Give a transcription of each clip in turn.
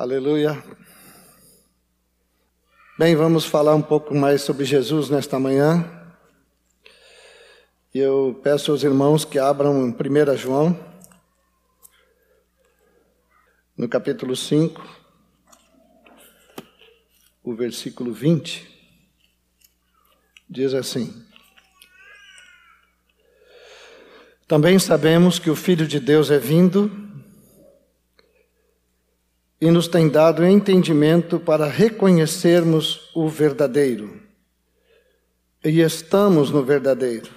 Aleluia. Bem, vamos falar um pouco mais sobre Jesus nesta manhã. E eu peço aos irmãos que abram em 1 João, no capítulo 5, o versículo 20, diz assim: Também sabemos que o Filho de Deus é vindo e nos tem dado entendimento para reconhecermos o verdadeiro. E estamos no verdadeiro,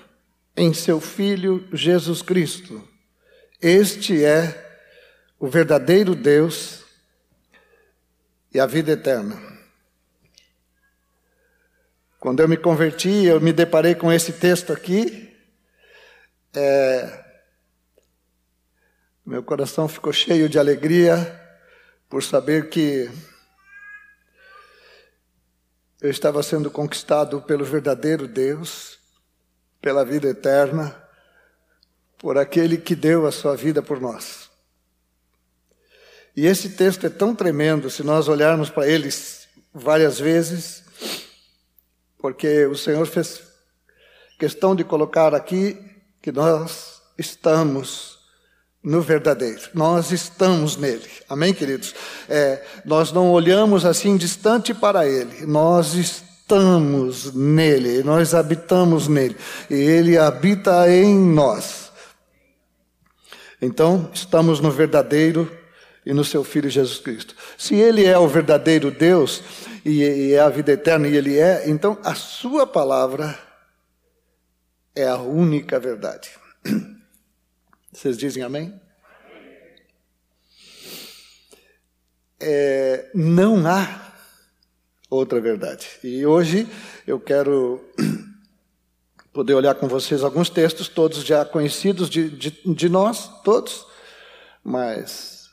em seu Filho Jesus Cristo. Este é o verdadeiro Deus e a vida eterna. Quando eu me converti, eu me deparei com esse texto aqui. É, meu coração ficou cheio de alegria por saber que eu estava sendo conquistado pelo verdadeiro Deus, pela vida eterna, por aquele que deu a sua vida por nós. E esse texto é tão tremendo se nós olharmos para ele várias vezes, porque o Senhor fez questão de colocar aqui que nós estamos no verdadeiro. Nós estamos nele. Amém, queridos? É, nós não olhamos assim distante para ele. Nós estamos nele. Nós habitamos nele. E ele habita em nós. Então, estamos no verdadeiro e no seu Filho Jesus Cristo. Se ele é o verdadeiro Deus e, e é a vida eterna e ele é, então a sua palavra é a única verdade. Vocês dizem amém? É, não há outra verdade. E hoje eu quero poder olhar com vocês alguns textos, todos já conhecidos de, de, de nós, todos, mas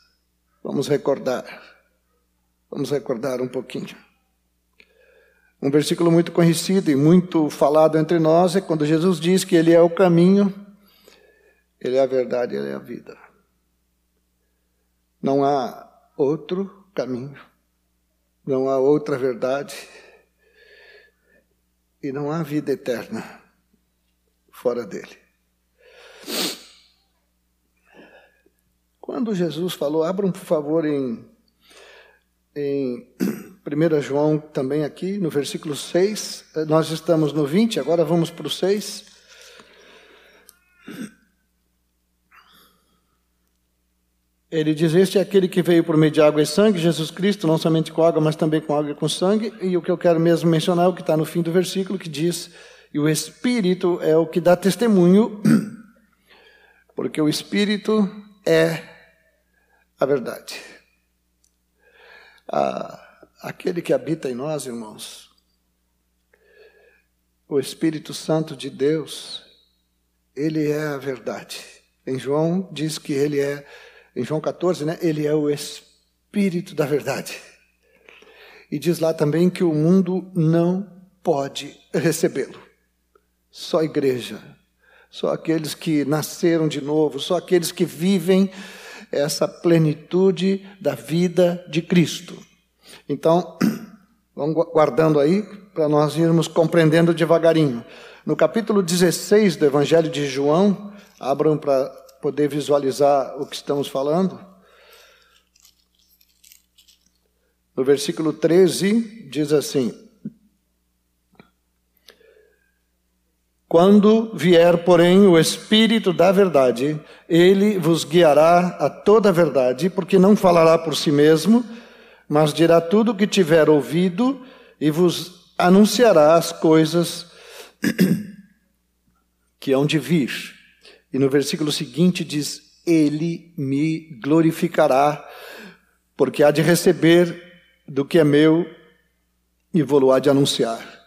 vamos recordar. Vamos recordar um pouquinho. Um versículo muito conhecido e muito falado entre nós é quando Jesus diz que Ele é o caminho, ele é a verdade, Ele é a vida. Não há outro caminho, não há outra verdade e não há vida eterna fora dele. Quando Jesus falou, abram por favor em, em 1 João também aqui, no versículo 6, nós estamos no 20, agora vamos para o 6. Ele diz: Este é aquele que veio por meio de água e sangue, Jesus Cristo, não somente com água, mas também com água e com sangue. E o que eu quero mesmo mencionar é o que está no fim do versículo, que diz: E o Espírito é o que dá testemunho, porque o Espírito é a verdade. Ah, aquele que habita em nós, irmãos, o Espírito Santo de Deus, ele é a verdade. Em João diz que ele é em João 14, né, ele é o Espírito da verdade. E diz lá também que o mundo não pode recebê-lo. Só a igreja, só aqueles que nasceram de novo, só aqueles que vivem essa plenitude da vida de Cristo. Então, vamos guardando aí para nós irmos compreendendo devagarinho. No capítulo 16 do Evangelho de João, abram para poder visualizar o que estamos falando. No versículo 13, diz assim: Quando vier, porém, o Espírito da Verdade, ele vos guiará a toda a verdade, porque não falará por si mesmo, mas dirá tudo o que tiver ouvido e vos anunciará as coisas que hão de vir. E no versículo seguinte diz: Ele me glorificará, porque há de receber do que é meu e vou-lo há de anunciar.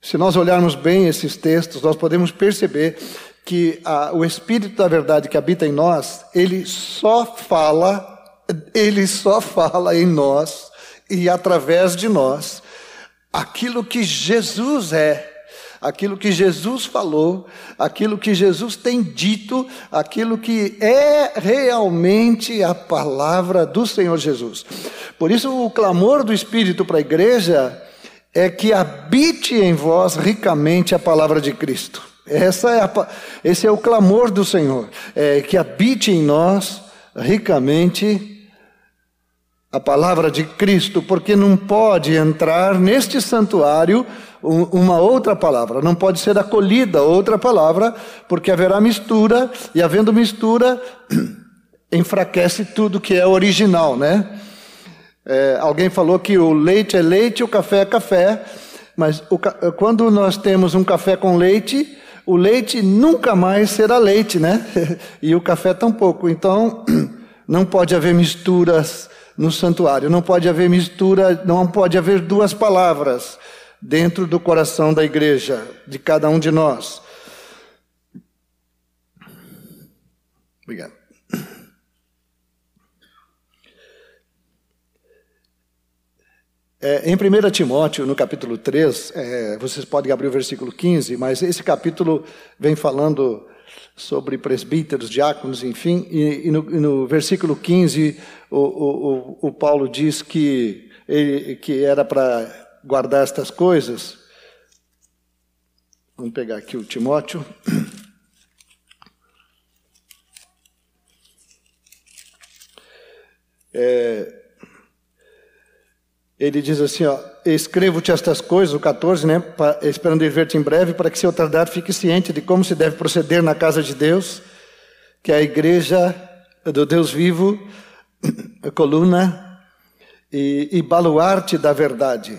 Se nós olharmos bem esses textos, nós podemos perceber que a, o Espírito da verdade que habita em nós, ele só fala, ele só fala em nós e através de nós aquilo que Jesus é aquilo que Jesus falou, aquilo que Jesus tem dito, aquilo que é realmente a palavra do Senhor Jesus. Por isso, o clamor do Espírito para a igreja é que habite em vós ricamente a palavra de Cristo. Essa é a, esse é o clamor do Senhor, é que habite em nós ricamente a palavra de Cristo, porque não pode entrar neste santuário uma outra palavra, não pode ser acolhida outra palavra, porque haverá mistura, e havendo mistura, enfraquece tudo que é original, né? É, alguém falou que o leite é leite, o café é café, mas o, quando nós temos um café com leite, o leite nunca mais será leite, né? e o café tampouco. Então, não pode haver misturas no santuário. Não pode haver mistura, não pode haver duas palavras dentro do coração da igreja, de cada um de nós. Obrigado. É, em 1 Timóteo, no capítulo 3, é, vocês podem abrir o versículo 15, mas esse capítulo vem falando sobre presbíteros, diáconos, enfim, e, e, no, e no, versículo 15, o, o, o, Paulo diz que, ele, que era para guardar estas coisas. Vamos pegar aqui o Timóteo. É, ele diz assim, ó, escrevo-te estas coisas, o 14, né, pra, esperando ver-te em breve, para que se eu tardar fique ciente de como se deve proceder na casa de Deus, que é a igreja do Deus vivo, a coluna e, e baluarte da verdade.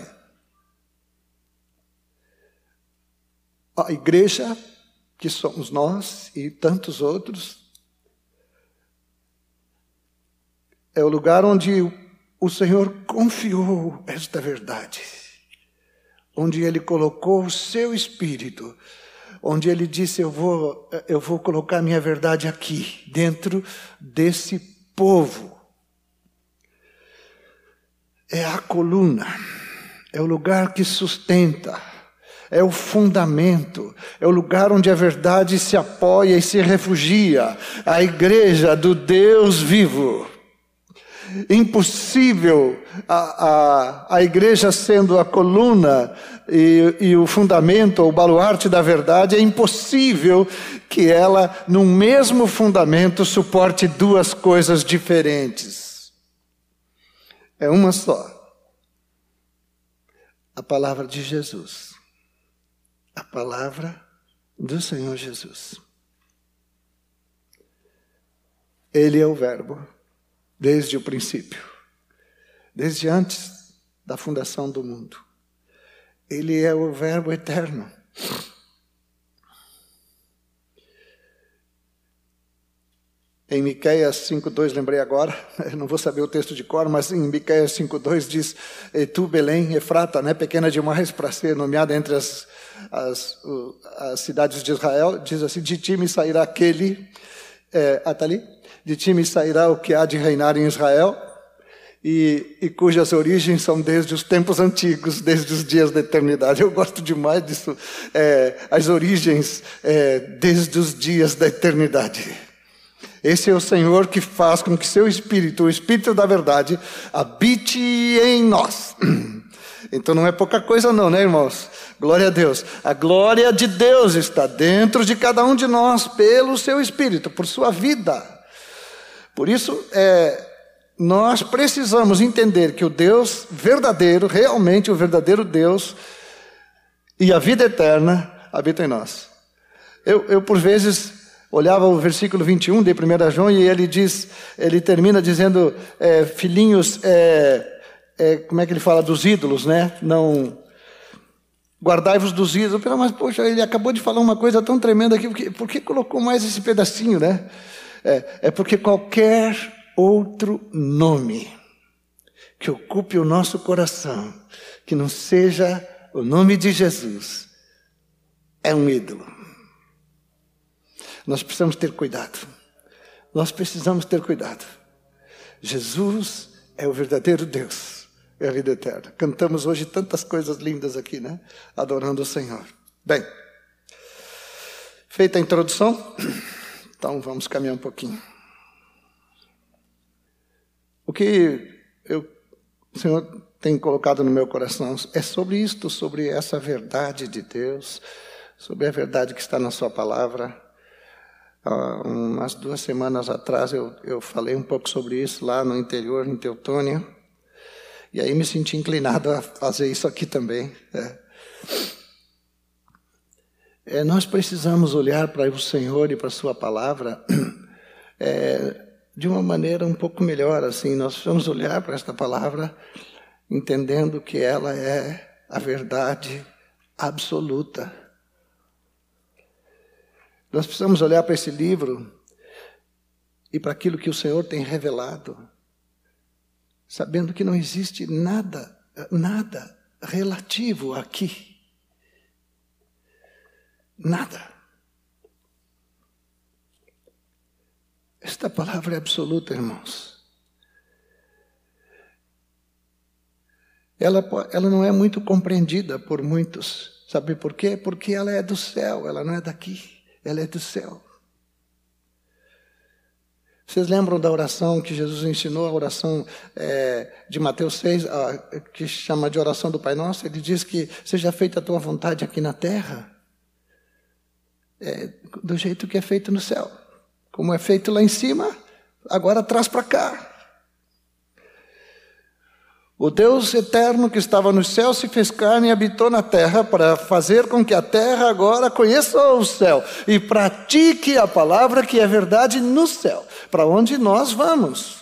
A igreja, que somos nós e tantos outros, é o lugar onde o Senhor confiou esta verdade, onde Ele colocou o seu espírito, onde Ele disse: Eu vou, eu vou colocar minha verdade aqui, dentro desse povo. É a coluna, é o lugar que sustenta, é o fundamento, é o lugar onde a verdade se apoia e se refugia, a igreja do Deus vivo impossível a, a, a igreja sendo a coluna e, e o fundamento, o baluarte da verdade, é impossível que ela, num mesmo fundamento, suporte duas coisas diferentes. É uma só. A palavra de Jesus. A palavra do Senhor Jesus. Ele é o Verbo desde o princípio, desde antes da fundação do mundo. Ele é o Verbo eterno. Em Miqueias 5:2, lembrei agora, não vou saber o texto de cor, mas em Miqueias 5:2 diz: e "Tu, Belém, Efrata, né, pequena demais para ser nomeada entre as, as, as cidades de Israel, diz assim: De ti me sairá aquele, é, de ti me sairá o que há de reinar em Israel, e, e, cujas origens são desde os tempos antigos, desde os dias da eternidade. Eu gosto demais disso, é, as origens é, desde os dias da eternidade. Esse é o Senhor que faz com que seu Espírito, o Espírito da verdade, habite em nós. Então não é pouca coisa, não, né, irmãos? Glória a Deus. A glória de Deus está dentro de cada um de nós, pelo seu Espírito, por sua vida. Por isso, é, nós precisamos entender que o Deus verdadeiro, realmente o verdadeiro Deus, e a vida eterna habita em nós. Eu, eu por vezes, olhava o versículo 21 de 1 João e ele diz, ele termina dizendo, é, filhinhos, é, é, como é que ele fala dos ídolos, né? Não guardai-vos dos ídolos. Mas poxa, ele acabou de falar uma coisa tão tremenda aqui, por que, por que colocou mais esse pedacinho, né? É, é porque qualquer outro nome que ocupe o nosso coração, que não seja o nome de Jesus, é um ídolo. Nós precisamos ter cuidado. Nós precisamos ter cuidado. Jesus é o verdadeiro Deus, é a vida eterna. Cantamos hoje tantas coisas lindas aqui, né? Adorando o Senhor. Bem, feita a introdução, então vamos caminhar um pouquinho. O que eu, o Senhor tem colocado no meu coração é sobre isto, sobre essa verdade de Deus, sobre a verdade que está na Sua palavra. Há umas duas semanas atrás eu, eu falei um pouco sobre isso lá no interior, em Teutônia, e aí me senti inclinado a fazer isso aqui também. É. É, nós precisamos olhar para o Senhor e para a Sua palavra é, de uma maneira um pouco melhor. Assim, nós precisamos olhar para esta palavra entendendo que ela é a verdade absoluta. Nós precisamos olhar para esse livro e para aquilo que o Senhor tem revelado, sabendo que não existe nada, nada relativo aqui Nada. Esta palavra é absoluta, irmãos. Ela, ela não é muito compreendida por muitos. Sabe por quê? Porque ela é do céu, ela não é daqui, ela é do céu. Vocês lembram da oração que Jesus ensinou, a oração é, de Mateus 6, a, que chama de oração do Pai Nosso? Ele diz que seja feita a tua vontade aqui na terra é, do jeito que é feito no céu. Como é feito lá em cima, agora traz para cá. O Deus eterno que estava no céu se fez carne e habitou na terra para fazer com que a terra agora conheça o céu e pratique a palavra que é verdade no céu, para onde nós vamos.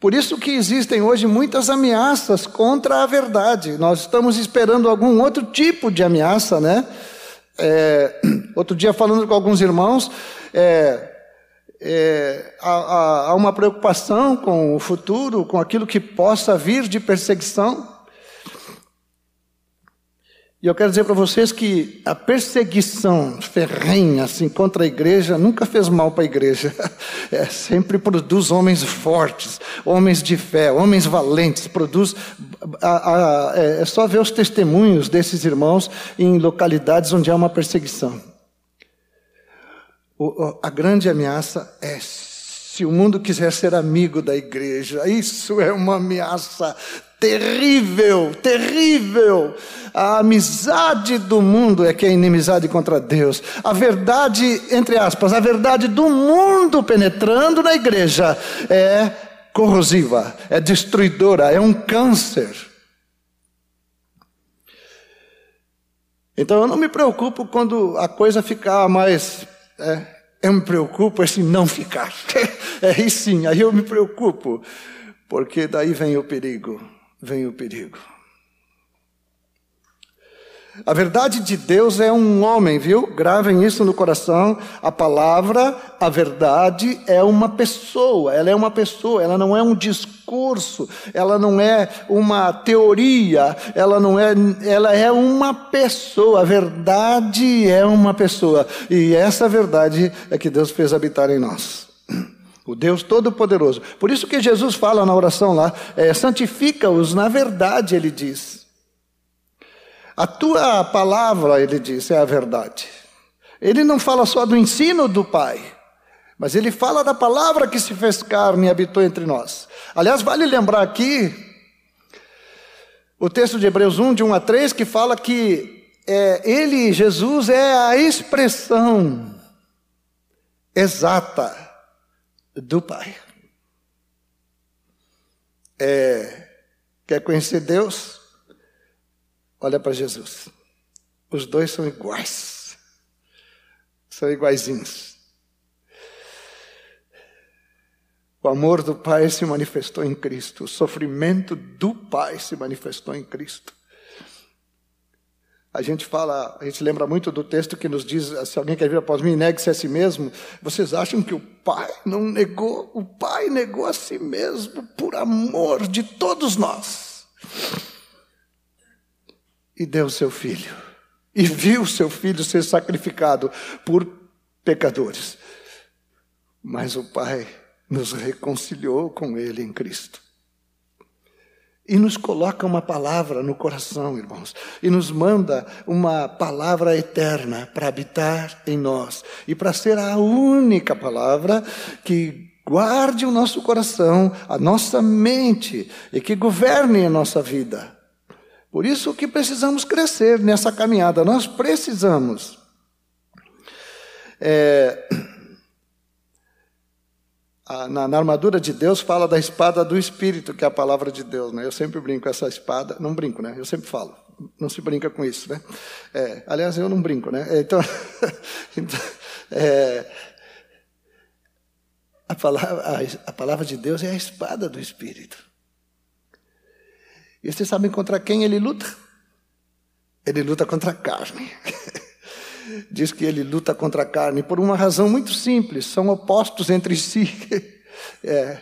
Por isso que existem hoje muitas ameaças contra a verdade. Nós estamos esperando algum outro tipo de ameaça, né? É, outro dia, falando com alguns irmãos, é, é, há, há, uma preocupação com o futuro, com aquilo que possa vir de perseguição. E eu quero dizer para vocês que a perseguição ferrenha assim, contra a igreja nunca fez mal para a igreja. É, sempre produz homens fortes, homens de fé, homens valentes. Produz. A, a, é, é só ver os testemunhos desses irmãos em localidades onde há uma perseguição. A grande ameaça é se o mundo quiser ser amigo da igreja. Isso é uma ameaça terrível, terrível. A amizade do mundo é que é inimizade contra Deus. A verdade, entre aspas, a verdade do mundo penetrando na igreja é corrosiva, é destruidora, é um câncer. Então eu não me preocupo quando a coisa ficar mais. É, eu me preocupo é se não ficar. é aí sim, aí eu me preocupo, porque daí vem o perigo vem o perigo. A verdade de Deus é um homem, viu? Gravem isso no coração. A palavra, a verdade é uma pessoa, ela é uma pessoa, ela não é um discurso, ela não é uma teoria, ela não é, ela é uma pessoa. A verdade é uma pessoa. E essa verdade é que Deus fez habitar em nós o Deus Todo-Poderoso. Por isso que Jesus fala na oração lá, é, santifica-os na verdade, ele diz. A tua palavra, ele diz, é a verdade. Ele não fala só do ensino do Pai, mas ele fala da palavra que se fez carne e habitou entre nós. Aliás, vale lembrar aqui o texto de Hebreus 1, de 1 a 3, que fala que é, ele, Jesus, é a expressão exata do Pai. É, quer conhecer Deus? Olha para Jesus. Os dois são iguais. São iguaizinhos. O amor do Pai se manifestou em Cristo. O sofrimento do Pai se manifestou em Cristo. A gente fala, a gente lembra muito do texto que nos diz: se alguém quer vir após mim, negue-se a si mesmo. Vocês acham que o Pai não negou? O Pai negou a si mesmo por amor de todos nós. E deu o seu filho. E viu seu filho ser sacrificado por pecadores. Mas o Pai nos reconciliou com Ele em Cristo. e nos coloca uma palavra no coração, irmãos, e nos manda uma palavra eterna para habitar em nós e para ser a única palavra que guarde o nosso coração, a nossa mente e que governe a nossa vida. Por isso que precisamos crescer nessa caminhada, nós precisamos. É, na, na, armadura de Deus fala da espada do Espírito, que é a palavra de Deus. Né? Eu sempre brinco com essa espada, não brinco, né? Eu sempre falo, não se brinca com isso, né? É, aliás, eu não brinco, né? Então, então é, a, palavra, a, a palavra de Deus é a espada do Espírito. E vocês sabem contra quem ele luta? Ele luta contra a carne. diz que ele luta contra a carne por uma razão muito simples: são opostos entre si. é.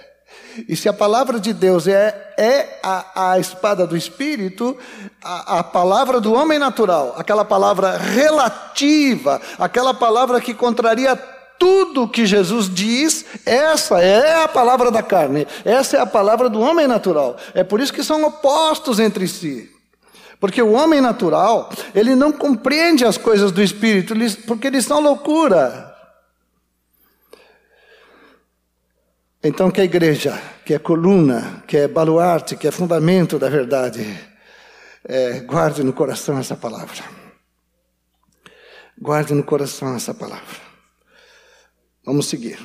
E se a palavra de Deus é, é a, a espada do Espírito, a, a palavra do homem natural, aquela palavra relativa, aquela palavra que contraria tudo que Jesus diz, essa é a palavra da carne, essa é a palavra do homem natural. É por isso que são opostos entre si. Porque o homem natural, ele não compreende as coisas do Espírito, porque eles são loucura. Então, que a igreja, que é coluna, que é baluarte, que é fundamento da verdade, é, guarde no coração essa palavra. Guarde no coração essa palavra. Vamos seguir.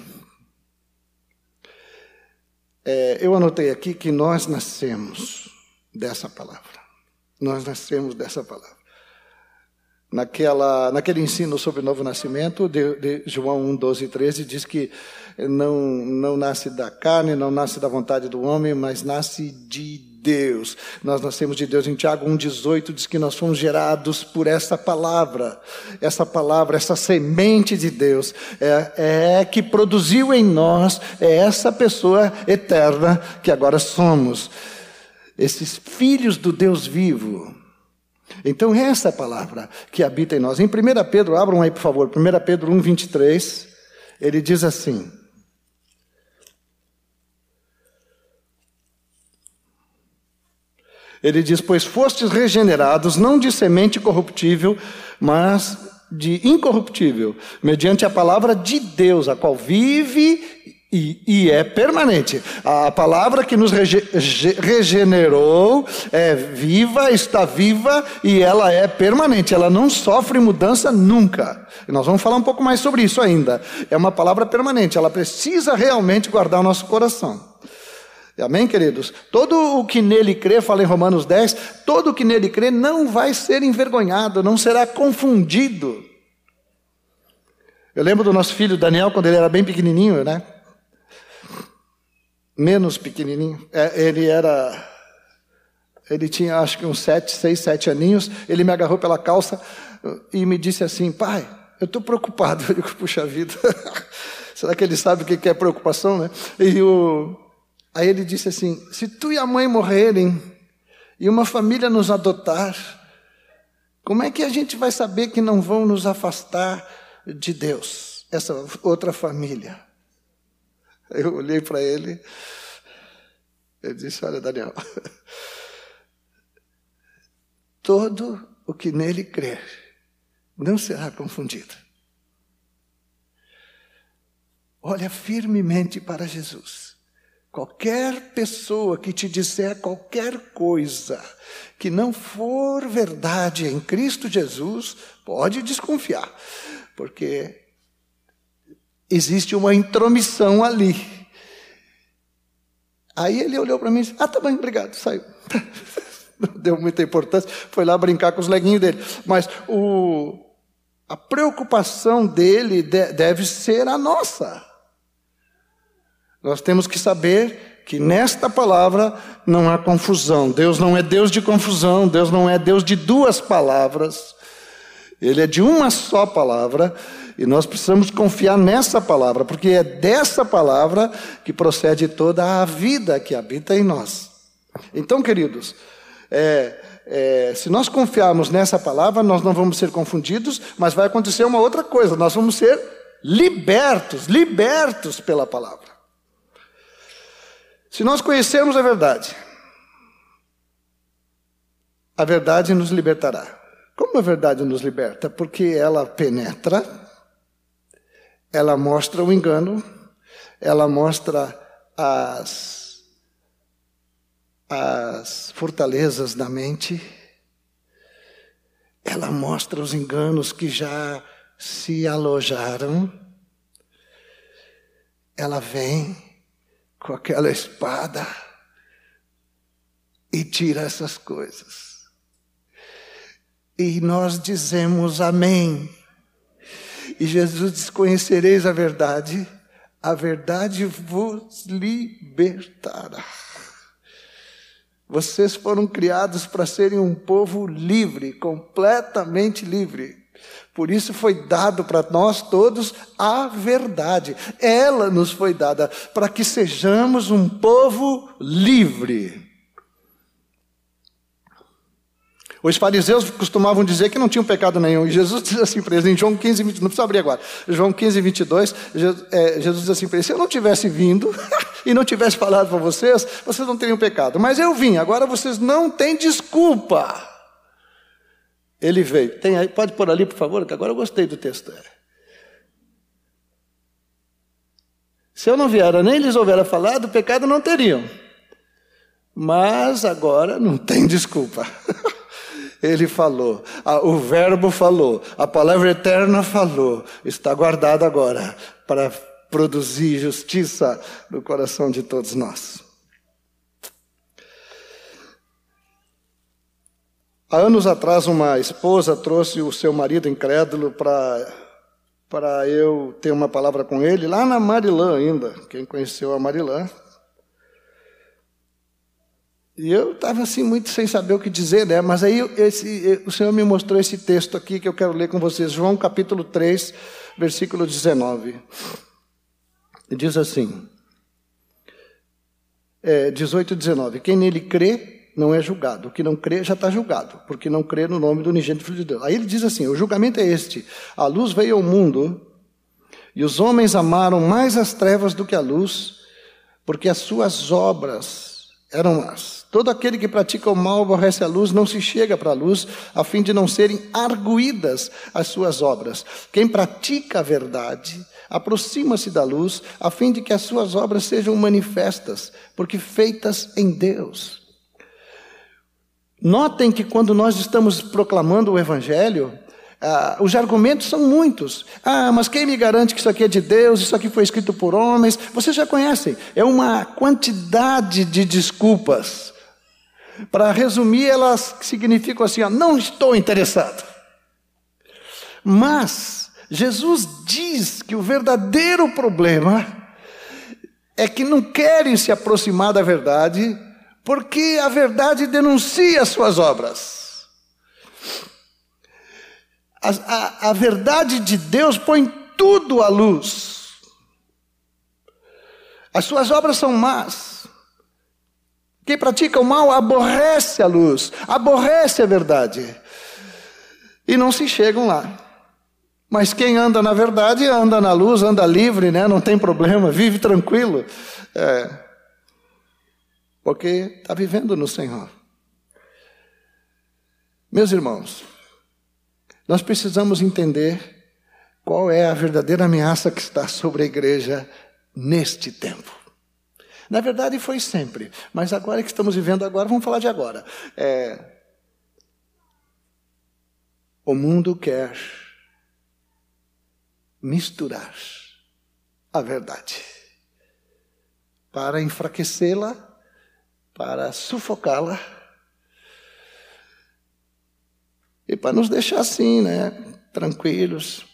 É, eu anotei aqui que nós nascemos dessa palavra. Nós nascemos dessa palavra. Naquela, naquele ensino sobre o novo nascimento, de, de João 1, 12 e 13, diz que não, não nasce da carne, não nasce da vontade do homem, mas nasce de Deus. Nós nascemos de Deus. Em Tiago 1,18 diz que nós fomos gerados por essa palavra. Essa palavra, essa semente de Deus é, é que produziu em nós, é essa pessoa eterna que agora somos esses filhos do Deus vivo. Então, essa é palavra que habita em nós. Em 1 Pedro, abram aí, por favor, 1 Pedro 1, 23, ele diz assim. Ele diz: Pois fostes regenerados, não de semente corruptível, mas de incorruptível, mediante a palavra de Deus, a qual vive e, e, é permanente. A palavra que nos rege, regenerou é viva, está viva e ela é permanente. Ela não sofre mudança nunca. E nós vamos falar um pouco mais sobre isso ainda. É uma palavra permanente. Ela precisa realmente guardar o nosso coração. Amém, queridos? Todo o que nele crê, fala em Romanos 10, todo o que nele crê não vai ser envergonhado, não será confundido. Eu lembro do nosso filho Daniel, quando ele era bem pequenininho, né? menos pequenininho. É, ele era. Ele tinha acho que uns sete, seis, sete aninhos. Ele me agarrou pela calça e me disse assim: Pai, eu estou preocupado. Eu digo: Puxa vida, será que ele sabe o que é preocupação, né? E o... aí ele disse assim: Se tu e a mãe morrerem e uma família nos adotar, como é que a gente vai saber que não vão nos afastar de Deus, essa outra família? Eu olhei para ele, eu disse: Olha, Daniel, todo o que nele crer não será confundido. Olha firmemente para Jesus. Qualquer pessoa que te disser qualquer coisa que não for verdade em Cristo Jesus, pode desconfiar, porque existe uma intromissão ali. Aí ele olhou para mim e disse: Ah, tá bem, obrigado, saiu. Não deu muita importância, foi lá brincar com os leguinhos dele. Mas o, a preocupação dele deve ser a nossa. Nós temos que saber que nesta palavra não há confusão. Deus não é Deus de confusão, Deus não é Deus de duas palavras. Ele é de uma só palavra e nós precisamos confiar nessa palavra, porque é dessa palavra que procede toda a vida que habita em nós. Então, queridos, é, é, se nós confiarmos nessa palavra, nós não vamos ser confundidos, mas vai acontecer uma outra coisa: nós vamos ser libertos, libertos pela palavra. Se nós conhecermos a verdade, a verdade nos libertará. Como a verdade nos liberta? Porque ela penetra, ela mostra o engano, ela mostra as, as fortalezas da mente, ela mostra os enganos que já se alojaram, ela vem com aquela espada e tira essas coisas. E nós dizemos amém. E Jesus diz: Conhecereis a verdade, a verdade vos libertará. Vocês foram criados para serem um povo livre, completamente livre. Por isso foi dado para nós todos a verdade. Ela nos foi dada para que sejamos um povo livre. Os fariseus costumavam dizer que não tinham pecado nenhum. E Jesus diz assim para eles, em João 15, 22, não precisa abrir agora. João 15, 22, Jesus diz assim para eles: se eu não tivesse vindo e não tivesse falado para vocês, vocês não teriam pecado. Mas eu vim, agora vocês não têm desculpa. Ele veio. Tem aí, pode pôr ali, por favor, que agora eu gostei do texto. Se eu não viera nem lhes houvera falado, pecado não teriam. Mas agora não tem desculpa. Ele falou, o Verbo falou, a palavra eterna falou, está guardado agora para produzir justiça no coração de todos nós. Há anos atrás, uma esposa trouxe o seu marido incrédulo para para eu ter uma palavra com ele, lá na Marilã ainda. Quem conheceu a Marilã e eu estava assim muito sem saber o que dizer, né? Mas aí esse, o Senhor me mostrou esse texto aqui que eu quero ler com vocês, João capítulo 3, versículo 19. Diz assim, é, 18 e 19: Quem nele crê não é julgado, o que não crê já está julgado, porque não crê no nome do unigênito Filho de Deus. Aí ele diz assim: o julgamento é este: a luz veio ao mundo e os homens amaram mais as trevas do que a luz, porque as suas obras eram más. Todo aquele que pratica o mal aborrece a luz, não se chega para a luz, a fim de não serem arguídas as suas obras. Quem pratica a verdade, aproxima-se da luz, a fim de que as suas obras sejam manifestas, porque feitas em Deus. Notem que quando nós estamos proclamando o Evangelho, ah, os argumentos são muitos. Ah, mas quem me garante que isso aqui é de Deus, isso aqui foi escrito por homens? Vocês já conhecem. É uma quantidade de desculpas. Para resumir, elas significam assim: ó, não estou interessado. Mas Jesus diz que o verdadeiro problema é que não querem se aproximar da verdade, porque a verdade denuncia as suas obras. A, a, a verdade de Deus põe tudo à luz. As suas obras são más. Quem pratica o mal aborrece a luz, aborrece a verdade. E não se chegam lá. Mas quem anda na verdade, anda na luz, anda livre, né? não tem problema, vive tranquilo. É, porque está vivendo no Senhor. Meus irmãos, nós precisamos entender qual é a verdadeira ameaça que está sobre a igreja neste tempo. Na verdade, foi sempre, mas agora que estamos vivendo agora, vamos falar de agora. É, o mundo quer misturar a verdade para enfraquecê-la, para sufocá-la E para nos deixar assim, né, tranquilos,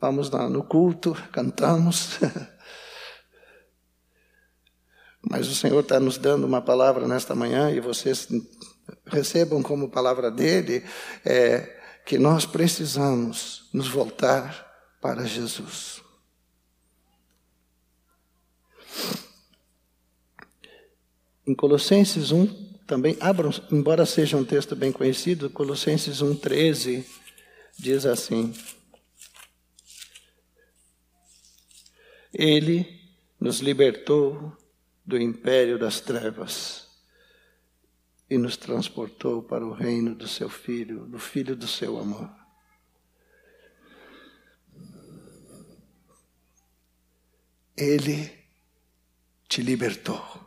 vamos lá no culto, cantamos. Mas o Senhor está nos dando uma palavra nesta manhã e vocês recebam como palavra dele é, que nós precisamos nos voltar para Jesus. Em Colossenses 1, também abram, embora seja um texto bem conhecido, Colossenses 1,13 diz assim: Ele nos libertou do império das trevas e nos transportou para o reino do seu filho, do filho do seu amor. Ele te libertou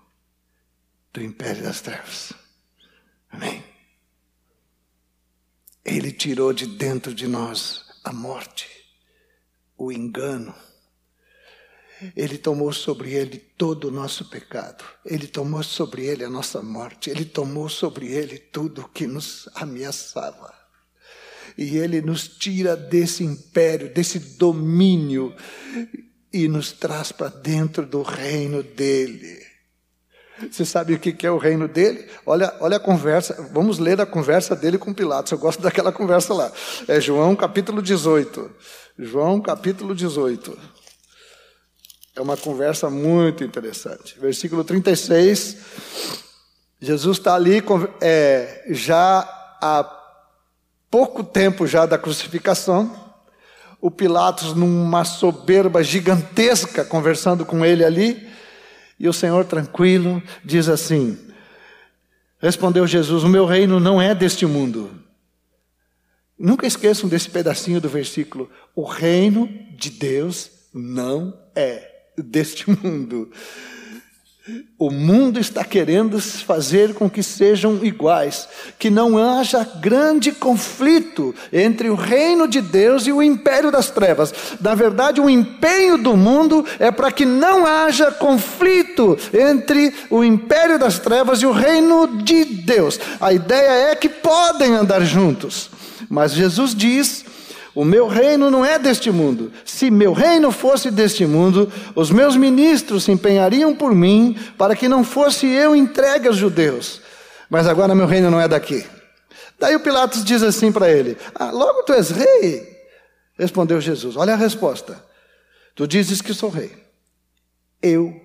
do império das trevas. Amém. Ele tirou de dentro de nós a morte, o engano. Ele tomou sobre ele todo o nosso pecado. Ele tomou sobre ele a nossa morte. Ele tomou sobre ele tudo que nos ameaçava. E ele nos tira desse império, desse domínio e nos traz para dentro do reino dele. Você sabe o que é o reino dele? Olha, olha a conversa, vamos ler a conversa dele com Pilatos. Eu gosto daquela conversa lá. É João capítulo 18. João capítulo 18. É uma conversa muito interessante. Versículo 36. Jesus está ali é, já há pouco tempo já da crucificação o Pilatos numa soberba gigantesca, conversando com ele ali, e o Senhor tranquilo diz assim: Respondeu Jesus: O meu reino não é deste mundo. Nunca esqueçam desse pedacinho do versículo: O reino de Deus não é deste mundo. O mundo está querendo fazer com que sejam iguais, que não haja grande conflito entre o reino de Deus e o império das trevas. Na verdade, o empenho do mundo é para que não haja conflito entre o império das trevas e o reino de Deus. A ideia é que podem andar juntos. Mas Jesus diz o meu reino não é deste mundo. Se meu reino fosse deste mundo, os meus ministros se empenhariam por mim para que não fosse eu entregue aos judeus. Mas agora meu reino não é daqui. Daí o Pilatos diz assim para ele: ah, Logo tu és rei. Respondeu Jesus: Olha a resposta. Tu dizes que sou rei. Eu,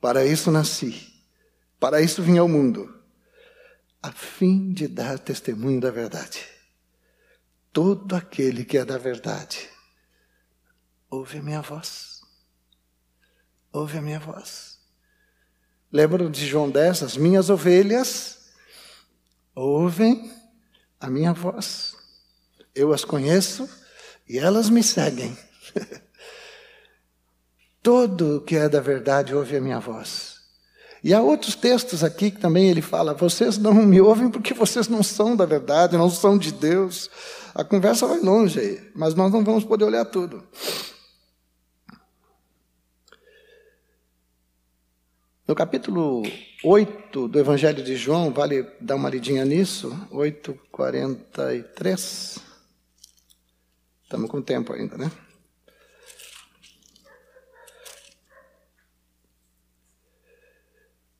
para isso nasci, para isso vim ao mundo, a fim de dar testemunho da verdade. Todo aquele que é da verdade, ouve a minha voz. Ouve a minha voz. Lembram de João 10? As minhas ovelhas ouvem a minha voz. Eu as conheço e elas me seguem. Todo que é da verdade ouve a minha voz. E há outros textos aqui que também ele fala: vocês não me ouvem porque vocês não são da verdade, não são de Deus. A conversa vai longe aí, mas nós não vamos poder olhar tudo. No capítulo 8 do Evangelho de João, vale dar uma lidinha nisso, 8:43. Estamos com tempo ainda, né?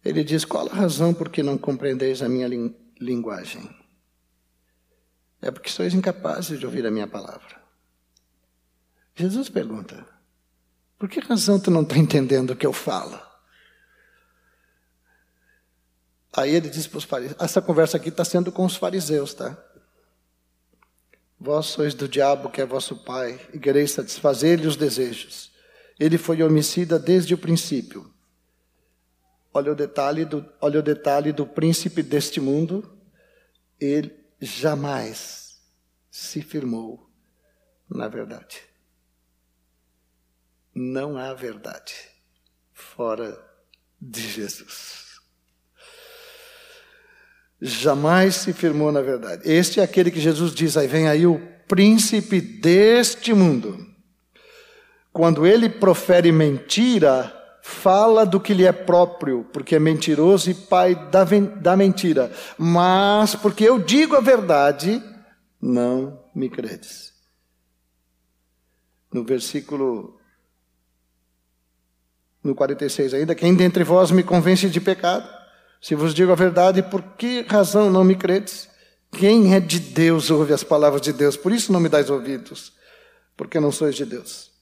Ele diz: Qual a razão por que não compreendeis a minha linguagem? É porque sois incapazes de ouvir a minha palavra. Jesus pergunta: Por que razão tu não está entendendo o que eu falo? Aí ele diz para os fariseus: Essa conversa aqui está sendo com os fariseus, tá? Vós sois do diabo que é vosso pai, e quereis satisfazer-lhe os desejos. Ele foi homicida desde o princípio. Olha o detalhe do, olha o detalhe do príncipe deste mundo. Ele, jamais se firmou na verdade. Não há verdade fora de Jesus. Jamais se firmou na verdade. Este é aquele que Jesus diz: aí vem aí o príncipe deste mundo. Quando ele profere mentira, fala do que lhe é próprio, porque é mentiroso e pai da, da mentira. Mas porque eu digo a verdade, não me credes. No versículo no 46 ainda, quem dentre vós me convence de pecado? Se vos digo a verdade, por que razão não me credes? Quem é de Deus ouve as palavras de Deus, por isso não me dais ouvidos, porque não sois de Deus.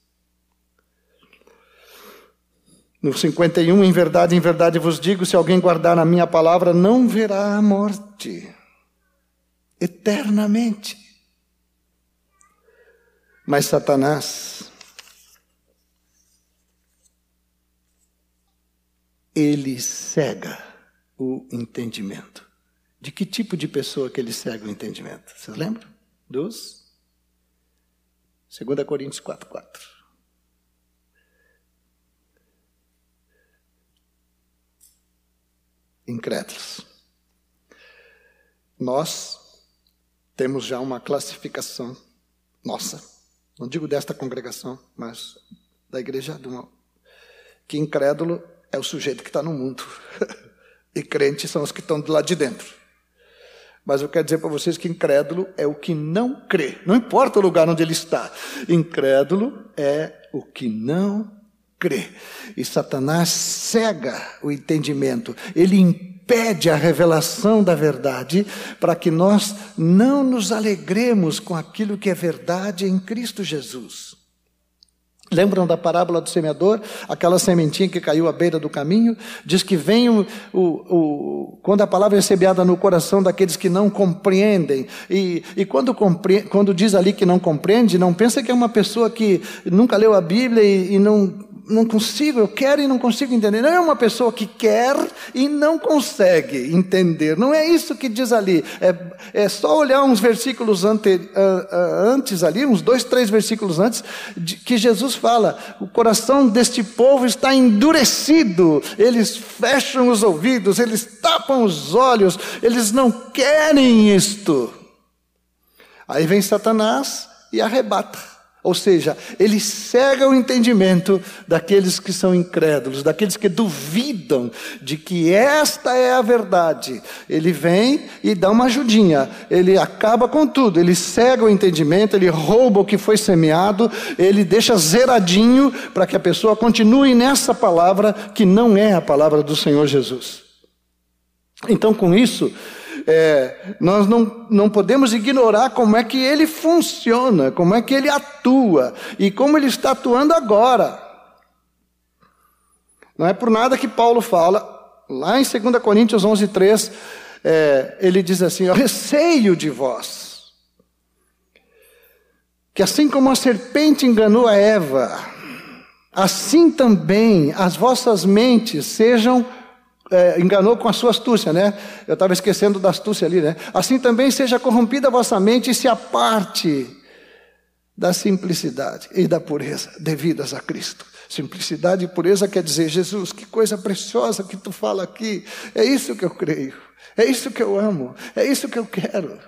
No 51, em verdade, em verdade vos digo: se alguém guardar a minha palavra, não verá a morte eternamente. Mas Satanás, ele cega o entendimento De que tipo de pessoa que ele segue o entendimento? Vocês lembram? Dos 2 Coríntios 4, 4. Incrédulos. Nós temos já uma classificação nossa, não digo desta congregação, mas da igreja do mal, que incrédulo é o sujeito que está no mundo e crentes são os que estão do lado de dentro. Mas eu quero dizer para vocês que incrédulo é o que não crê. Não importa o lugar onde ele está. Incrédulo é o que não E Satanás cega o entendimento. Ele impede a revelação da verdade para que nós não nos alegremos com aquilo que é verdade em Cristo Jesus. Lembram da parábola do semeador? Aquela sementinha que caiu à beira do caminho? Diz que vem o, o, o quando a palavra é semeada no coração daqueles que não compreendem. E, e quando, compre, quando diz ali que não compreende, não pensa que é uma pessoa que nunca leu a Bíblia e, e não não consigo, eu quero e não consigo entender. Não é uma pessoa que quer e não consegue entender. Não é isso que diz ali. É, é só olhar uns versículos ante, antes ali, uns dois, três versículos antes, de, que Jesus fala: o coração deste povo está endurecido, eles fecham os ouvidos, eles tapam os olhos, eles não querem isto. Aí vem Satanás e arrebata. Ou seja, ele cega o entendimento daqueles que são incrédulos, daqueles que duvidam de que esta é a verdade. Ele vem e dá uma ajudinha, ele acaba com tudo, ele cega o entendimento, ele rouba o que foi semeado, ele deixa zeradinho para que a pessoa continue nessa palavra que não é a palavra do Senhor Jesus. Então, com isso, é, nós não, não podemos ignorar como é que ele funciona, como é que ele atua e como ele está atuando agora. Não é por nada que Paulo fala, lá em 2 Coríntios 11, 3, é, ele diz assim: Eu receio de vós, que assim como a serpente enganou a Eva, assim também as vossas mentes sejam é, enganou com a sua astúcia, né? Eu estava esquecendo da astúcia ali, né? Assim também seja corrompida a vossa mente e se aparte da simplicidade e da pureza devidas a Cristo. Simplicidade e pureza quer dizer, Jesus, que coisa preciosa que tu fala aqui. É isso que eu creio. É isso que eu amo. É isso que eu quero.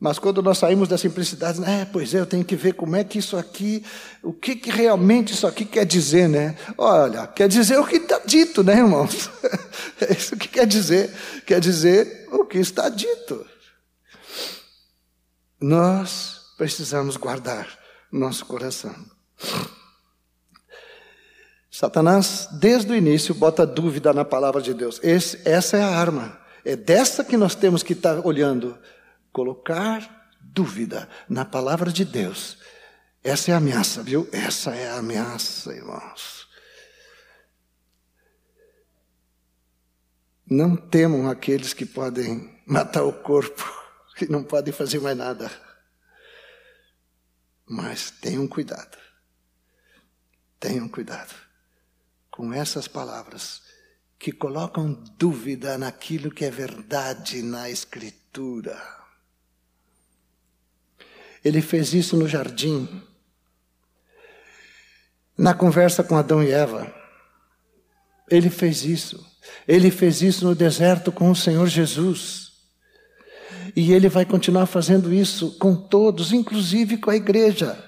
Mas quando nós saímos da simplicidade, é, pois é, eu tenho que ver como é que isso aqui, o que, que realmente isso aqui quer dizer, né? Olha, quer dizer o que está dito, né, irmãos? É isso que quer dizer. Quer dizer o que está dito. Nós precisamos guardar nosso coração. Satanás, desde o início, bota dúvida na palavra de Deus. Esse, essa é a arma. É dessa que nós temos que estar olhando colocar dúvida na palavra de Deus. Essa é a ameaça, viu? Essa é a ameaça, irmãos. Não temam aqueles que podem matar o corpo, que não podem fazer mais nada. Mas tenham cuidado. Tenham cuidado com essas palavras que colocam dúvida naquilo que é verdade na Escritura. Ele fez isso no jardim, na conversa com Adão e Eva. Ele fez isso. Ele fez isso no deserto com o Senhor Jesus. E ele vai continuar fazendo isso com todos, inclusive com a igreja.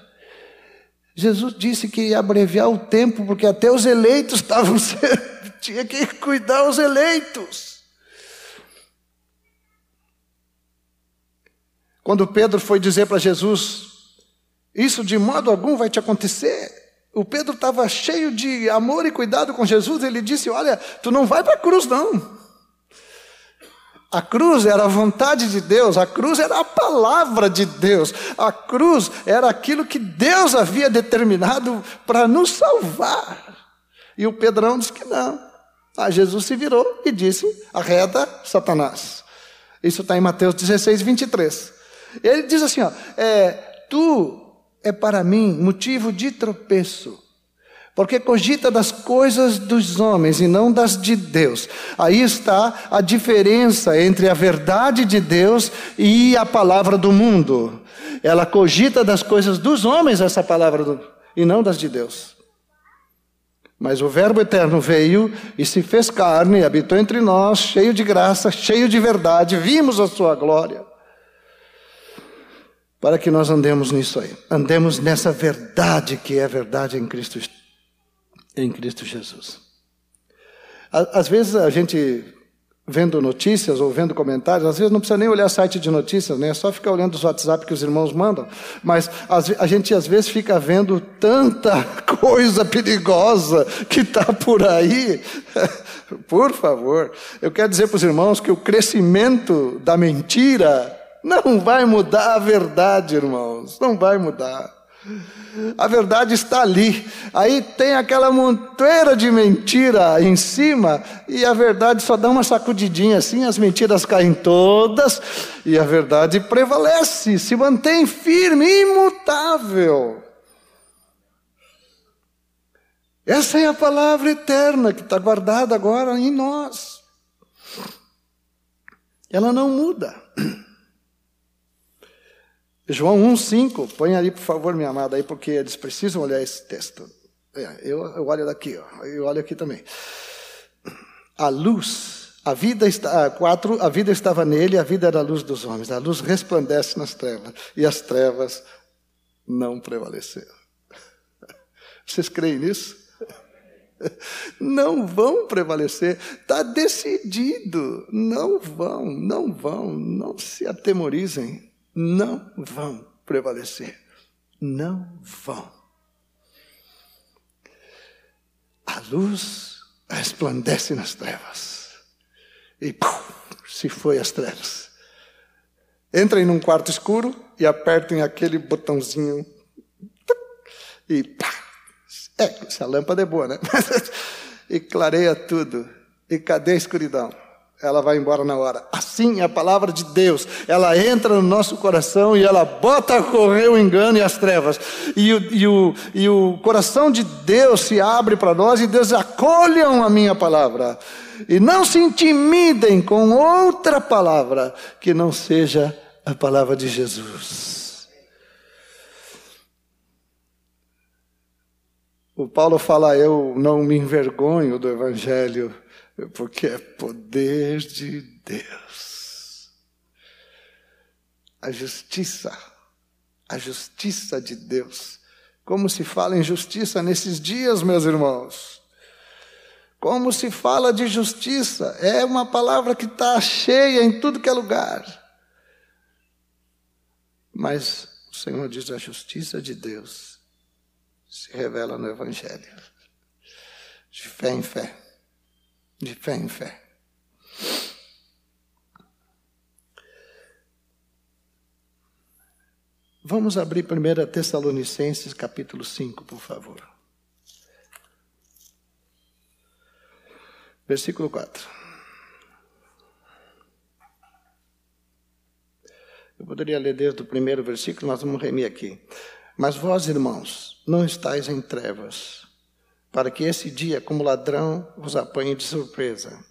Jesus disse que ia abreviar o tempo, porque até os eleitos estavam tinha que cuidar os eleitos. Quando Pedro foi dizer para Jesus: Isso de modo algum vai te acontecer. O Pedro estava cheio de amor e cuidado com Jesus. Ele disse: Olha, tu não vai para a cruz, não. A cruz era a vontade de Deus, a cruz era a palavra de Deus, a cruz era aquilo que Deus havia determinado para nos salvar. E o Pedrão disse que não. Ah, Jesus se virou e disse: arreda Satanás. Isso está em Mateus 16, 23. Ele diz assim: ó, é, Tu é para mim motivo de tropeço, porque cogita das coisas dos homens e não das de Deus. Aí está a diferença entre a verdade de Deus e a palavra do mundo. Ela cogita das coisas dos homens, essa palavra, do, e não das de Deus. Mas o Verbo eterno veio e se fez carne, habitou entre nós, cheio de graça, cheio de verdade, vimos a sua glória. Para que nós andemos nisso aí, andemos nessa verdade que é verdade em Cristo em Cristo Jesus. Às vezes a gente vendo notícias ou vendo comentários, às vezes não precisa nem olhar site de notícias, né? é só ficar olhando os WhatsApp que os irmãos mandam, mas a gente às vezes fica vendo tanta coisa perigosa que está por aí. Por favor, eu quero dizer para os irmãos que o crescimento da mentira não vai mudar a verdade, irmãos, não vai mudar. A verdade está ali. Aí tem aquela monteira de mentira em cima e a verdade só dá uma sacudidinha assim, as mentiras caem todas e a verdade prevalece, se mantém firme, imutável. Essa é a palavra eterna que está guardada agora em nós. Ela não muda. João 1,5, põe ali, por favor, minha amada, aí, porque eles precisam olhar esse texto. É, eu, eu olho daqui, ó, eu olho aqui também. A luz, a vida está, quatro, a vida estava nele, a vida era a luz dos homens. A luz resplandece nas trevas, e as trevas não prevaleceram. Vocês creem nisso? Não vão prevalecer, está decidido. Não vão, não vão, não se atemorizem não vão prevalecer. Não vão. A luz resplandece nas trevas. E pum, se foi as trevas. Entrem num quarto escuro e apertem aquele botãozinho. E pá, é, essa lâmpada é boa, né? e clareia tudo. E cadê a escuridão? Ela vai embora na hora. Assim é a palavra de Deus. Ela entra no nosso coração e ela bota a correr o engano e as trevas. E o, e o, e o coração de Deus se abre para nós e Deus acolham a minha palavra. E não se intimidem com outra palavra que não seja a palavra de Jesus. O Paulo fala: Eu não me envergonho do Evangelho porque é poder de Deus. A justiça, a justiça de Deus. Como se fala em justiça nesses dias, meus irmãos? Como se fala de justiça? É uma palavra que está cheia em tudo que é lugar. Mas o Senhor diz: a justiça de Deus se revela no Evangelho, de fé em fé de fé em fé. Vamos abrir 1 Tessalonicenses capítulo 5, por favor. Versículo 4. Eu poderia ler desde o primeiro versículo, nós vamos remir aqui. Mas vós, irmãos, não estáis em trevas para que esse dia, como ladrão, vos apanhe de surpresa.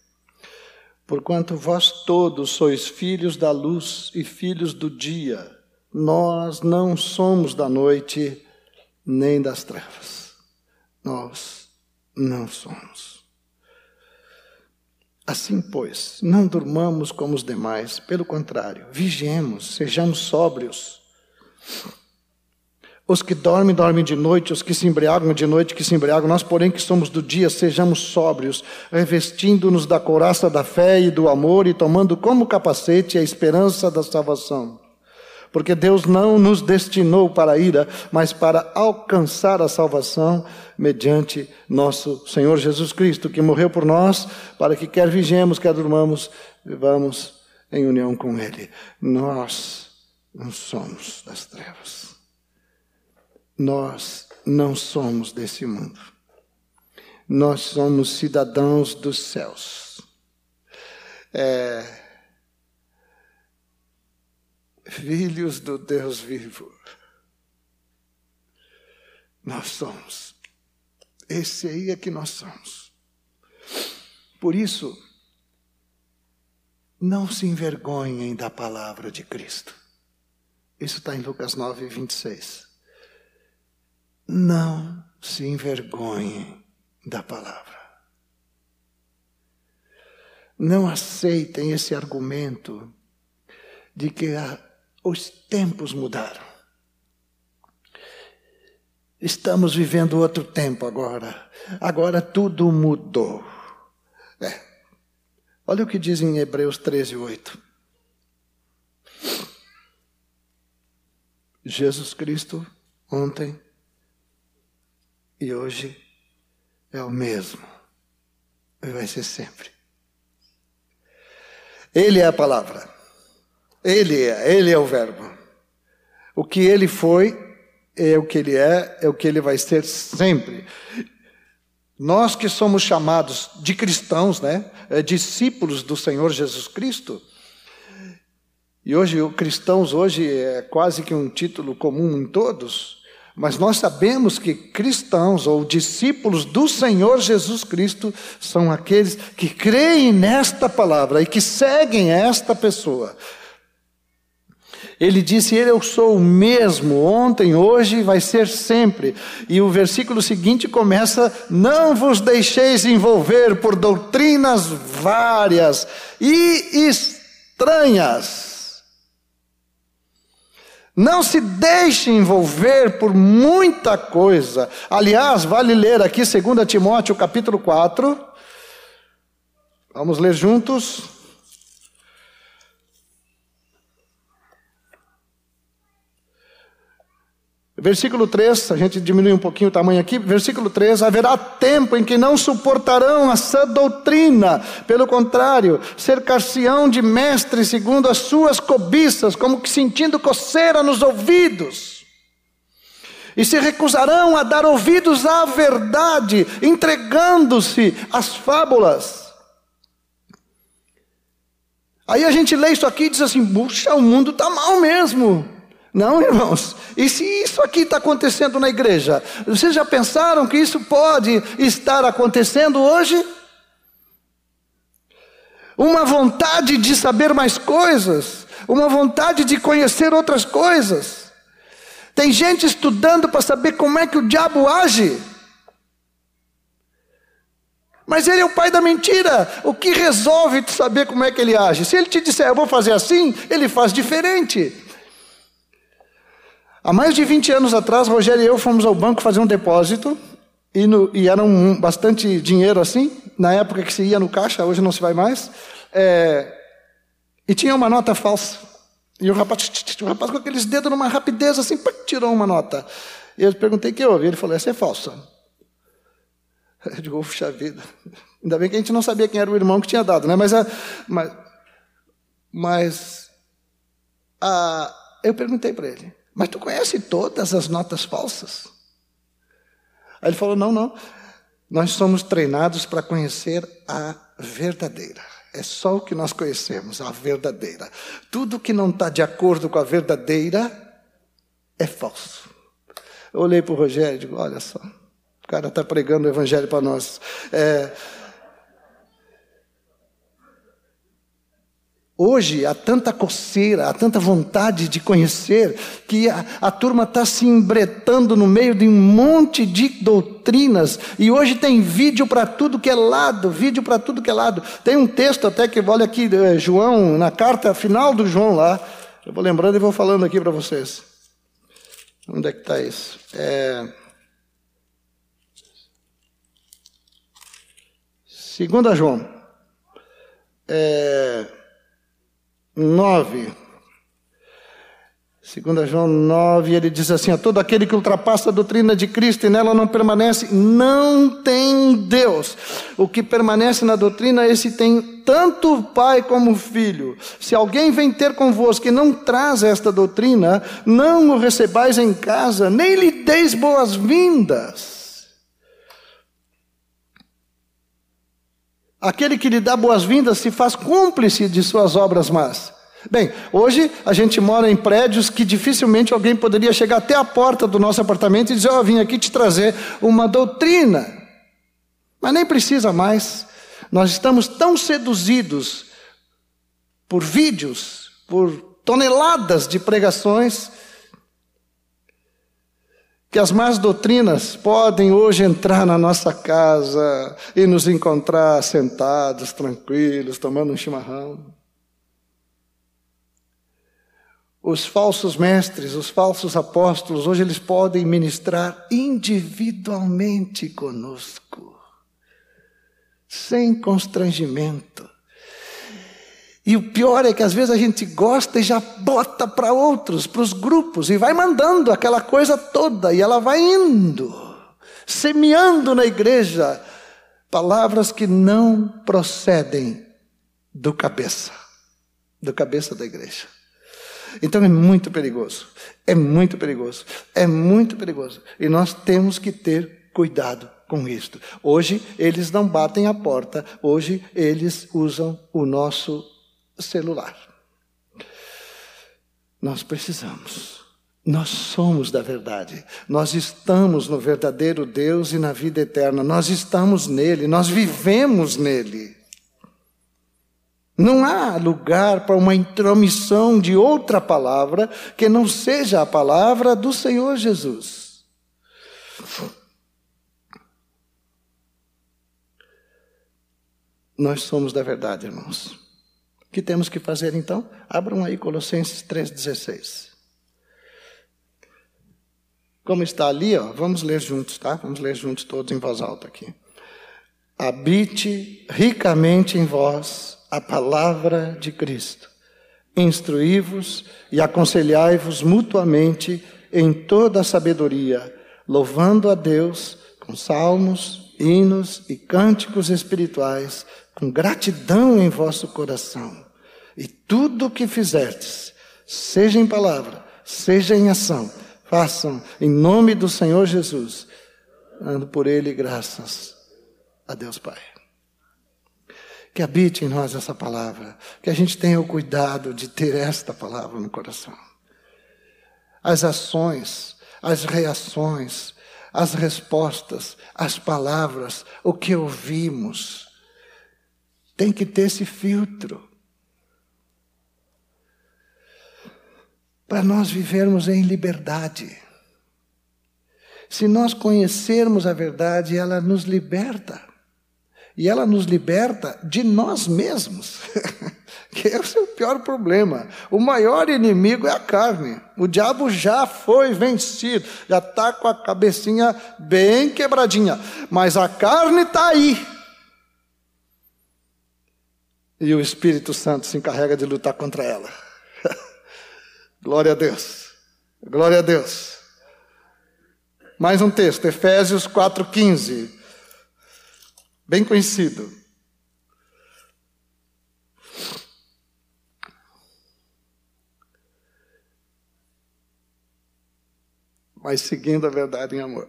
Porquanto vós todos sois filhos da luz e filhos do dia, nós não somos da noite nem das trevas. Nós não somos. Assim, pois, não durmamos como os demais, pelo contrário, vigiemos, sejamos sóbrios. Os que dormem, dormem de noite, os que se embriagam de noite, que se embriagam. Nós, porém, que somos do dia, sejamos sóbrios, revestindo-nos da couraça da fé e do amor e tomando como capacete a esperança da salvação. Porque Deus não nos destinou para a ira, mas para alcançar a salvação mediante nosso Senhor Jesus Cristo, que morreu por nós, para que quer vigiemos, quer durmamos, vivamos em união com Ele. Nós não somos das trevas. Nós não somos desse mundo. Nós somos cidadãos dos céus. É, filhos do Deus vivo. Nós somos. Esse aí é que nós somos. Por isso, não se envergonhem da palavra de Cristo. Isso está em Lucas 9, 26. Não se envergonhem da palavra. Não aceitem esse argumento de que a, os tempos mudaram. Estamos vivendo outro tempo agora. Agora tudo mudou. É. Olha o que diz em Hebreus 13, 8. Jesus Cristo, ontem e hoje, é o mesmo. E vai ser sempre. Ele é a palavra. Ele é, ele é o verbo. O que ele foi é o que ele é, é o que ele vai ser sempre. Nós que somos chamados de cristãos, né, é, discípulos do Senhor Jesus Cristo, e hoje o cristãos hoje é quase que um título comum em todos, mas nós sabemos que cristãos ou discípulos do Senhor Jesus Cristo são aqueles que creem nesta palavra e que seguem esta pessoa. Ele disse: Eu sou o mesmo, ontem, hoje, vai ser sempre. E o versículo seguinte começa: Não vos deixeis envolver por doutrinas várias e estranhas. Não se deixe envolver por muita coisa. Aliás, vale ler aqui 2 Timóteo capítulo 4. Vamos ler juntos. Versículo 3, a gente diminui um pouquinho o tamanho aqui. Versículo 3: Haverá tempo em que não suportarão a sã doutrina, pelo contrário, cercar-se-ão de mestres segundo as suas cobiças, como que sentindo coceira nos ouvidos. E se recusarão a dar ouvidos à verdade, entregando-se às fábulas. Aí a gente lê isso aqui e diz assim: puxa, o mundo está mal mesmo. Não, irmãos. E se isso aqui está acontecendo na igreja, vocês já pensaram que isso pode estar acontecendo hoje? Uma vontade de saber mais coisas, uma vontade de conhecer outras coisas. Tem gente estudando para saber como é que o diabo age. Mas ele é o pai da mentira. O que resolve saber como é que ele age? Se ele te disser, eu vou fazer assim, ele faz diferente. Há mais de 20 anos atrás, Rogério e eu fomos ao banco fazer um depósito, e, no, e era um, bastante dinheiro assim, na época que se ia no caixa, hoje não se vai mais, é, e tinha uma nota falsa. E o rapaz, o rapaz com aqueles dedos numa rapidez assim, tirou uma nota. E eu perguntei o que houve, ele falou, essa é falsa. Eu digo, puxa vida. Ainda bem que a gente não sabia quem era o irmão que tinha dado, né? Mas, mas, mas a, eu perguntei para ele, mas tu conhece todas as notas falsas? Aí ele falou: Não, não. Nós somos treinados para conhecer a verdadeira. É só o que nós conhecemos, a verdadeira. Tudo que não está de acordo com a verdadeira é falso. Eu olhei para o Rogério e digo: Olha só, o cara está pregando o evangelho para nós. É, Hoje há tanta coceira, há tanta vontade de conhecer, que a, a turma está se embretando no meio de um monte de doutrinas, e hoje tem vídeo para tudo que é lado, vídeo para tudo que é lado. Tem um texto até que, olha aqui, é, João, na carta final do João lá, eu vou lembrando e vou falando aqui para vocês. Onde é que está isso? É... Segunda João. É... 9. Segundo João 9, ele diz assim: a todo aquele que ultrapassa a doutrina de Cristo e nela não permanece, não tem Deus. O que permanece na doutrina, esse tem tanto o Pai como o Filho. Se alguém vem ter convosco e não traz esta doutrina, não o recebais em casa, nem lhe deis boas-vindas. Aquele que lhe dá boas-vindas se faz cúmplice de suas obras más. Bem, hoje a gente mora em prédios que dificilmente alguém poderia chegar até a porta do nosso apartamento e dizer: Ó, oh, vim aqui te trazer uma doutrina. Mas nem precisa mais. Nós estamos tão seduzidos por vídeos, por toneladas de pregações, que as más doutrinas podem hoje entrar na nossa casa e nos encontrar sentados, tranquilos, tomando um chimarrão. Os falsos mestres, os falsos apóstolos, hoje eles podem ministrar individualmente conosco, sem constrangimento. E o pior é que às vezes a gente gosta e já bota para outros, para os grupos, e vai mandando aquela coisa toda, e ela vai indo, semeando na igreja palavras que não procedem do cabeça, do cabeça da igreja. Então é muito perigoso, é muito perigoso, é muito perigoso. E nós temos que ter cuidado com isto. Hoje eles não batem a porta, hoje eles usam o nosso celular. Nós precisamos. Nós somos da verdade. Nós estamos no verdadeiro Deus e na vida eterna. Nós estamos nele, nós vivemos nele. Não há lugar para uma intromissão de outra palavra que não seja a palavra do Senhor Jesus. Nós somos da verdade, irmãos. O que temos que fazer então? Abram aí Colossenses 3,16. Como está ali, ó, vamos ler juntos, tá? Vamos ler juntos todos em voz alta aqui. Habite ricamente em vós a palavra de Cristo. Instruí-vos e aconselhai-vos mutuamente em toda a sabedoria, louvando a Deus com salmos, hinos e cânticos espirituais, com gratidão em vosso coração. E tudo o que fizerdes, seja em palavra, seja em ação, façam em nome do Senhor Jesus, dando por ele graças a Deus Pai que habite em nós essa palavra, que a gente tenha o cuidado de ter esta palavra no coração. As ações, as reações, as respostas, as palavras, o que ouvimos, tem que ter esse filtro. Para nós vivermos em liberdade. Se nós conhecermos a verdade, ela nos liberta. E ela nos liberta de nós mesmos, que é o seu pior problema. O maior inimigo é a carne. O diabo já foi vencido, já está com a cabecinha bem quebradinha, mas a carne está aí. E o Espírito Santo se encarrega de lutar contra ela. Glória a Deus. Glória a Deus. Mais um texto, Efésios 4,15 bem conhecido. Mas seguindo a verdade em amor.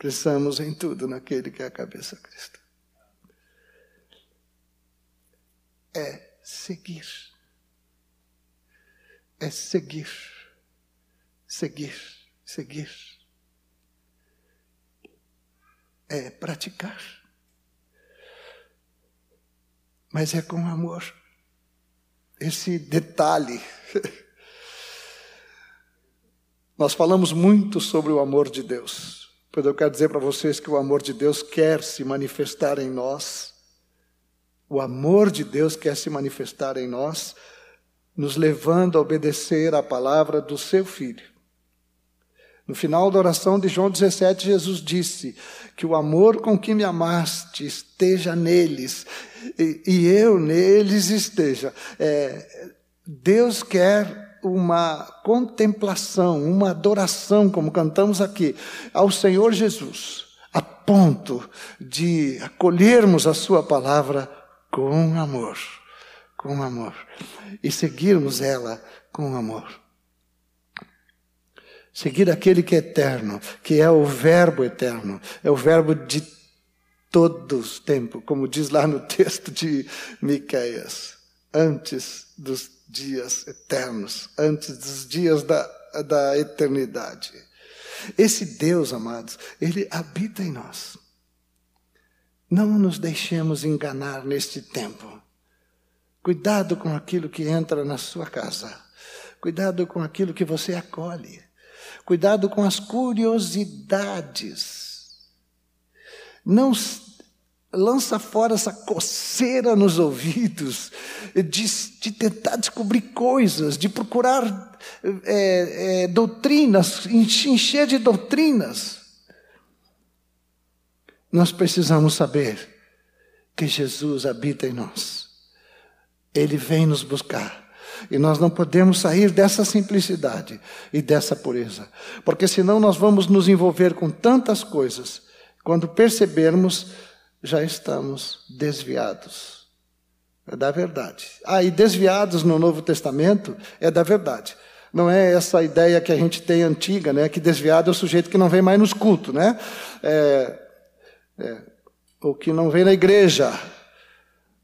Cresçamos em tudo naquele que é a cabeça Cristo. É seguir. É seguir. Seguir. Seguir é praticar. Mas é com amor. Esse detalhe. Nós falamos muito sobre o amor de Deus. Pois eu quero dizer para vocês que o amor de Deus quer se manifestar em nós. O amor de Deus quer se manifestar em nós, nos levando a obedecer à palavra do seu Filho. No final da oração de João 17, Jesus disse que o amor com que me amaste esteja neles e, e eu neles esteja. É, Deus quer uma contemplação, uma adoração, como cantamos aqui, ao Senhor Jesus, a ponto de acolhermos a Sua palavra com amor, com amor, e seguirmos ela com amor. Seguir aquele que é eterno, que é o Verbo eterno, é o Verbo de todos os tempos, como diz lá no texto de Miqueias, antes dos dias eternos, antes dos dias da, da eternidade. Esse Deus, amados, ele habita em nós. Não nos deixemos enganar neste tempo. Cuidado com aquilo que entra na sua casa. Cuidado com aquilo que você acolhe. Cuidado com as curiosidades. Não lança fora essa coceira nos ouvidos de, de tentar descobrir coisas, de procurar é, é, doutrinas, encher de doutrinas. Nós precisamos saber que Jesus habita em nós. Ele vem nos buscar. E nós não podemos sair dessa simplicidade e dessa pureza, porque senão nós vamos nos envolver com tantas coisas, quando percebermos, já estamos desviados. É da verdade. Ah, e desviados no Novo Testamento é da verdade. Não é essa ideia que a gente tem antiga, né? Que desviado é o sujeito que não vem mais nos cultos, né? É, é, ou que não vem na igreja.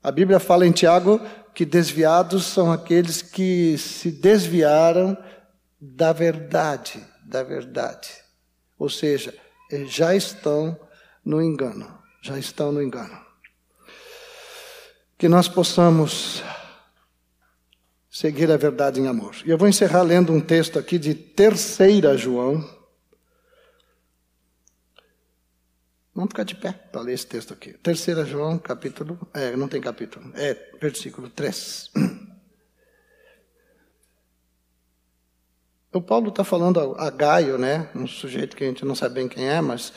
A Bíblia fala em Tiago que desviados são aqueles que se desviaram da verdade, da verdade. Ou seja, já estão no engano, já estão no engano. Que nós possamos seguir a verdade em amor. E eu vou encerrar lendo um texto aqui de Terceira João, Vamos ficar de pé para ler esse texto aqui. Terceira João, capítulo. É, não tem capítulo. É, versículo 3. O Paulo está falando a Gaio, né? Um sujeito que a gente não sabe bem quem é, mas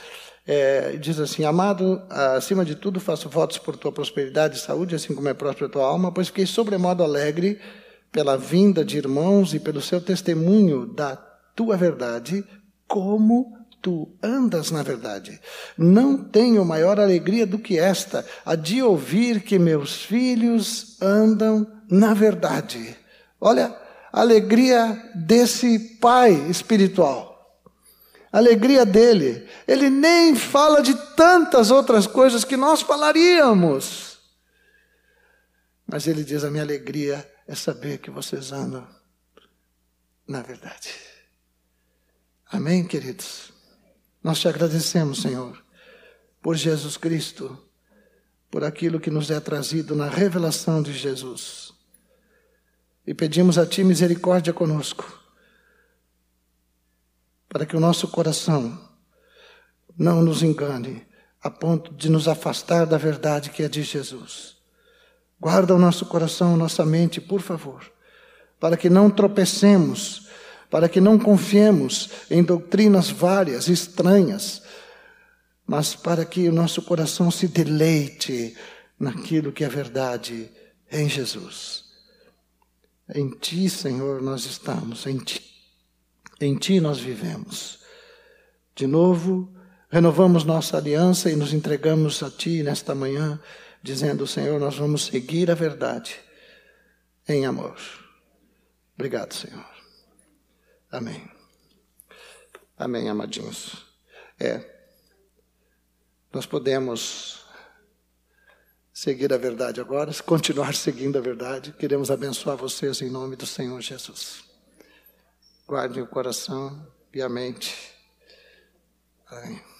é, diz assim: Amado, acima de tudo faço votos por tua prosperidade e saúde, assim como é próspera tua alma, pois fiquei sobremodo alegre pela vinda de irmãos e pelo seu testemunho da tua verdade, como tu andas na verdade. Não tenho maior alegria do que esta, a de ouvir que meus filhos andam na verdade. Olha, a alegria desse pai espiritual. Alegria dele. Ele nem fala de tantas outras coisas que nós falaríamos. Mas ele diz: A minha alegria é saber que vocês andam na verdade. Amém, queridos? Nós te agradecemos, Senhor, por Jesus Cristo, por aquilo que nos é trazido na revelação de Jesus. E pedimos a Ti misericórdia conosco, para que o nosso coração não nos engane a ponto de nos afastar da verdade que é de Jesus. Guarda o nosso coração, nossa mente, por favor, para que não tropecemos para que não confiemos em doutrinas várias, estranhas, mas para que o nosso coração se deleite naquilo que é verdade em Jesus. Em Ti, Senhor, nós estamos, em Ti, em Ti nós vivemos. De novo, renovamos nossa aliança e nos entregamos a Ti nesta manhã, dizendo: Senhor, nós vamos seguir a verdade em amor. Obrigado, Senhor. Amém. Amém, amadinhos. É. Nós podemos seguir a verdade agora, continuar seguindo a verdade. Queremos abençoar vocês em nome do Senhor Jesus. Guardem o coração e a mente. Amém.